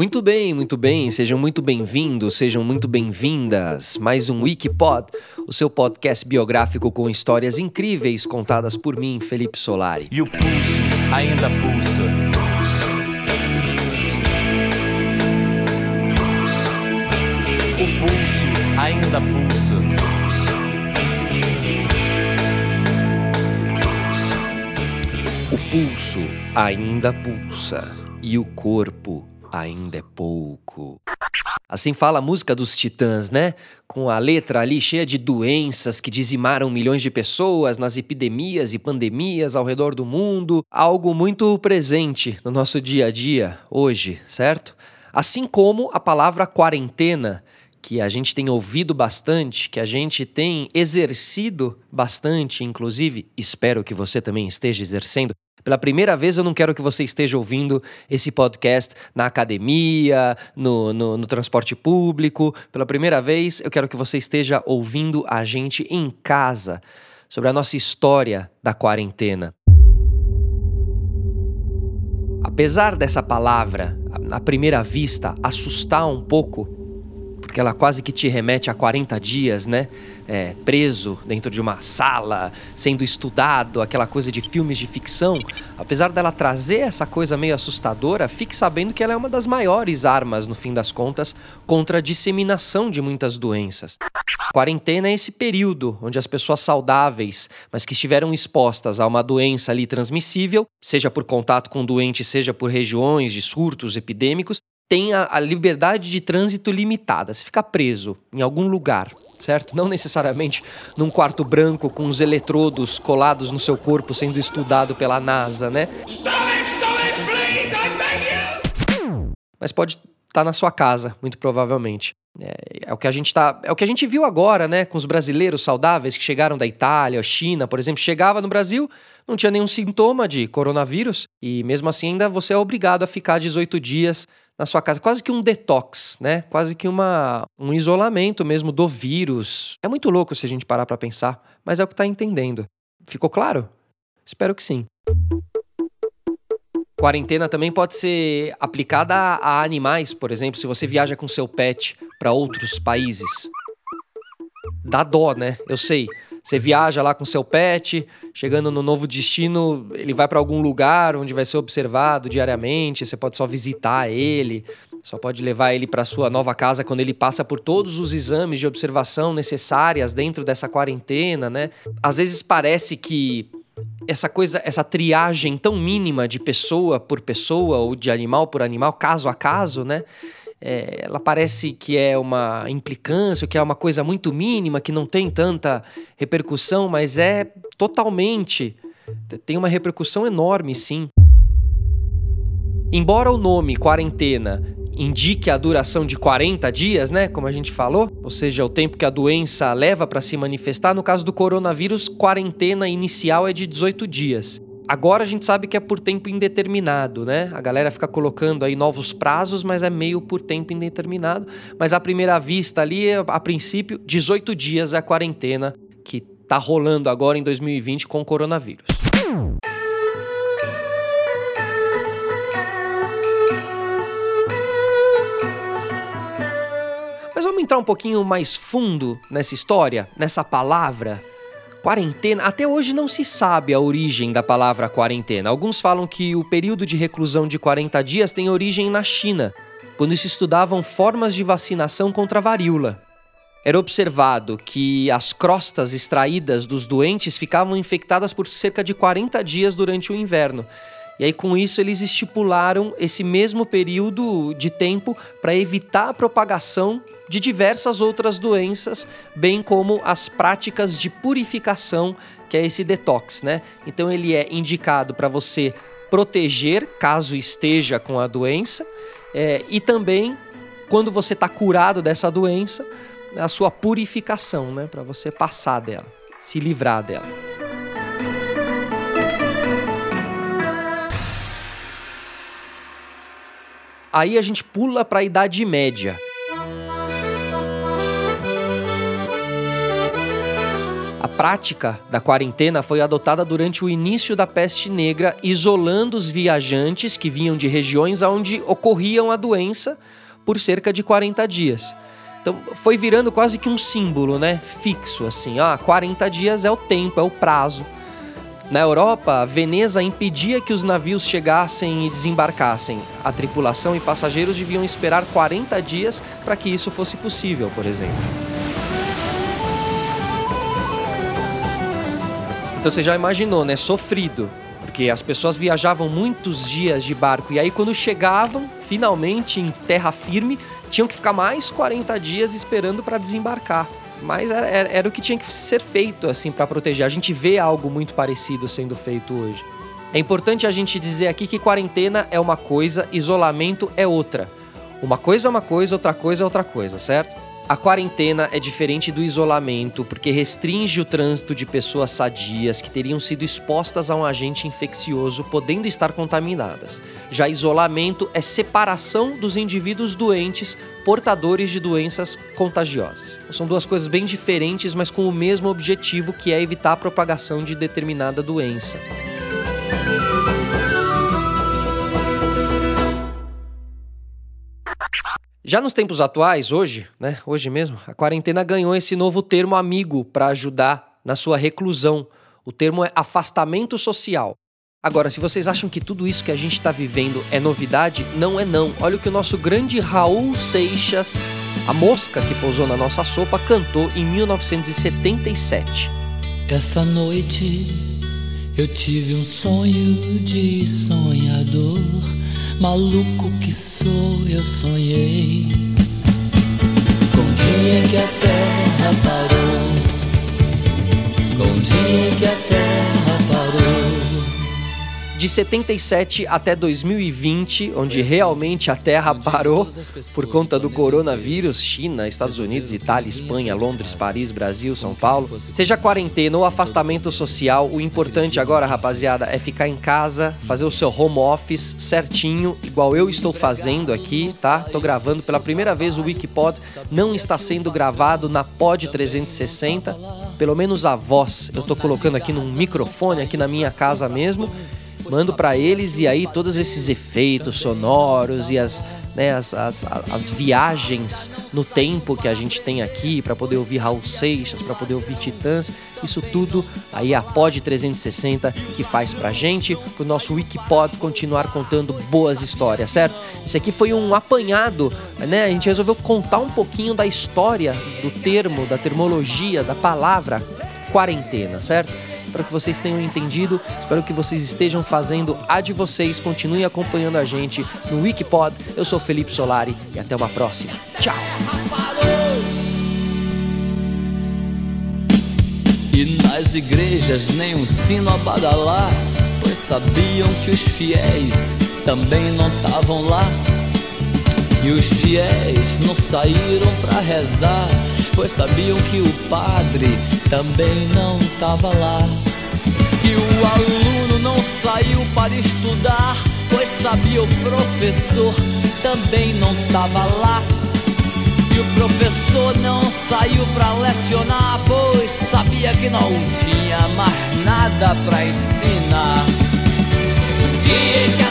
Muito bem, muito bem. Sejam muito bem-vindos, sejam muito bem-vindas. Mais um Wikipod, o seu podcast biográfico com histórias incríveis contadas por mim, Felipe Solari. E o pulso ainda pulsa. O pulso ainda pulsa. O pulso ainda pulsa e o corpo ainda é pouco. Assim fala a música dos Titãs, né? Com a letra ali cheia de doenças que dizimaram milhões de pessoas nas epidemias e pandemias ao redor do mundo, algo muito presente no nosso dia a dia hoje, certo? Assim como a palavra quarentena, que a gente tem ouvido bastante, que a gente tem exercido bastante, inclusive, espero que você também esteja exercendo, pela primeira vez, eu não quero que você esteja ouvindo esse podcast na academia, no, no, no, transporte público. Pela primeira vez, eu quero que você esteja ouvindo a gente em casa sobre a nossa história da quarentena. Apesar dessa palavra, à primeira vista, assustar um pouco, porque ela quase que te remete a 40 dias, né? É, preso dentro de uma sala, sendo estudado, aquela coisa de filmes de ficção. Apesar dela trazer essa coisa meio assustadora, fique sabendo que ela é uma das maiores armas, no fim das contas, contra a disseminação de muitas doenças. Quarentena é esse período onde as pessoas saudáveis, mas que estiveram expostas a uma doença ali transmissível, seja por contato com o doente, seja por regiões de surtos epidêmicos, tem a, a, liberdade de trânsito limitada. Você fica preso em algum lugar, certo? Não necessariamente num quarto branco com os eletrodos colados no seu corpo sendo estudado pela NASA, né? Mas pode estar tá na sua casa, muito provavelmente. É, é, o que a gente tá, é o que a gente viu agora, né, com os brasileiros saudáveis que chegaram da Itália, China, por exemplo, chegava no Brasil, não tinha nenhum sintoma de coronavírus e mesmo assim ainda você é obrigado a ficar 18 dias na sua casa, quase que um detox, né? Quase que uma, um isolamento mesmo do vírus. É muito louco se a gente parar para pensar, mas é o que tá entendendo. Ficou claro? Espero que sim. Quarentena também pode ser aplicada a animais, por exemplo, se você viaja com seu pet para outros países. Dá dó, né? Eu sei. Você viaja lá com seu pet, chegando no novo destino, ele vai para algum lugar onde vai ser observado diariamente, você pode só visitar ele, só pode levar ele para sua nova casa quando ele passa por todos os exames de observação necessárias dentro dessa quarentena, né? Às vezes parece que essa coisa, essa triagem tão mínima de pessoa por pessoa ou de animal por animal, caso a caso, né? É, ela parece que é uma implicância, que é uma coisa muito mínima, que não tem tanta repercussão, mas é totalmente. tem uma repercussão enorme, sim. Embora o nome quarentena indique a duração de 40 dias, né, como a gente falou, ou seja, o tempo que a doença leva para se manifestar, no caso do coronavírus, quarentena inicial é de 18 dias. Agora a gente sabe que é por tempo indeterminado, né? A galera fica colocando aí novos prazos, mas é meio por tempo indeterminado. Mas à primeira vista ali, a princípio, 18 dias é a quarentena que tá rolando agora em 2020 com o coronavírus. Mas vamos entrar um pouquinho mais fundo nessa história, nessa palavra Quarentena, até hoje não se sabe a origem da palavra quarentena. Alguns falam que o período de reclusão de 40 dias tem origem na China, quando se estudavam formas de vacinação contra a varíola. Era observado que as crostas extraídas dos doentes ficavam infectadas por cerca de 40 dias durante o inverno. E aí, com isso, eles estipularam esse mesmo período de tempo para evitar a propagação de diversas outras doenças, bem como as práticas de purificação, que é esse detox, né? Então, ele é indicado para você proteger caso esteja com a doença é, e também quando você está curado dessa doença, a sua purificação, né? Para você passar dela, se livrar dela. Aí a gente pula para a Idade Média. A prática da quarentena foi adotada durante o início da peste negra, isolando os viajantes que vinham de regiões onde ocorriam a doença por cerca de 40 dias. Então foi virando quase que um símbolo, né? Fixo, assim. Ah, 40 dias é o tempo, é o prazo. Na Europa, Veneza impedia que os navios chegassem e desembarcassem. A tripulação e passageiros deviam esperar 40 dias para que isso fosse possível, por exemplo. Então você já imaginou, né? Sofrido. Porque as pessoas viajavam muitos dias de barco e aí quando chegavam, finalmente em terra firme, tinham que ficar mais 40 dias esperando para desembarcar. Mas era, era, era, o que tinha que ser feito assim para proteger. A gente vê algo muito parecido sendo feito hoje. É importante a gente dizer aqui que quarentena é uma coisa, isolamento é outra. Uma coisa é uma coisa, outra coisa é outra coisa, certo? A quarentena é diferente do isolamento porque restringe o trânsito de pessoas sadias que teriam sido expostas a um agente infeccioso, podendo estar contaminadas. Já isolamento é separação dos indivíduos doentes portadores de doenças contagiosas. São duas coisas bem diferentes, mas com o mesmo objetivo, que é evitar a propagação de determinada doença. Já nos tempos atuais, hoje, né, hoje mesmo, a quarentena ganhou esse novo termo amigo para ajudar na sua reclusão. O termo é afastamento social. Agora, se vocês acham que tudo isso que a gente está vivendo é novidade, não é não. Olha o que o nosso grande Raul Seixas, a mosca que pousou na nossa sopa, cantou em 1977. Essa noite eu tive um sonho de sonhador Maluco que sou, eu sonhei. Com o dia que a terra parou. Com o dia que a terra de 77 até 2020, onde realmente a Terra parou por conta do coronavírus, China, Estados Unidos, Itália, Espanha, Londres, Paris, Brasil, São Paulo. Seja quarentena ou afastamento social, o importante agora, rapaziada, é ficar em casa, fazer o seu home office certinho, igual eu estou fazendo aqui, tá? Tô gravando pela primeira vez o Wikipod, não está sendo gravado na Pod 360, pelo menos a voz. Eu tô colocando aqui num microfone aqui na minha casa mesmo mando para eles e aí todos esses efeitos sonoros e as, né, as, as, as viagens no tempo que a gente tem aqui para poder ouvir Raul Seixas, para poder ouvir Titãs, isso tudo aí a Pod 360 que faz pra gente, pro nosso Wikipod continuar contando boas histórias, certo? Esse aqui foi um apanhado, né? A gente resolveu contar um pouquinho da história do termo, da termologia, da palavra quarentena, certo? Espero que vocês tenham entendido. Espero que vocês estejam fazendo a de vocês. Continuem acompanhando a gente no Wikipod. Eu sou Felipe Solari e até uma próxima. Tchau! E nas igrejas nem um sino a badalar, pois sabiam que os fiéis também não estavam lá. E os fiéis não saíram para rezar, pois sabiam que o padre também não tava lá. E o aluno não saiu para estudar, pois sabia o professor também não tava lá. E o professor não saiu para lecionar, pois sabia que não tinha mais nada para ensinar. Um dia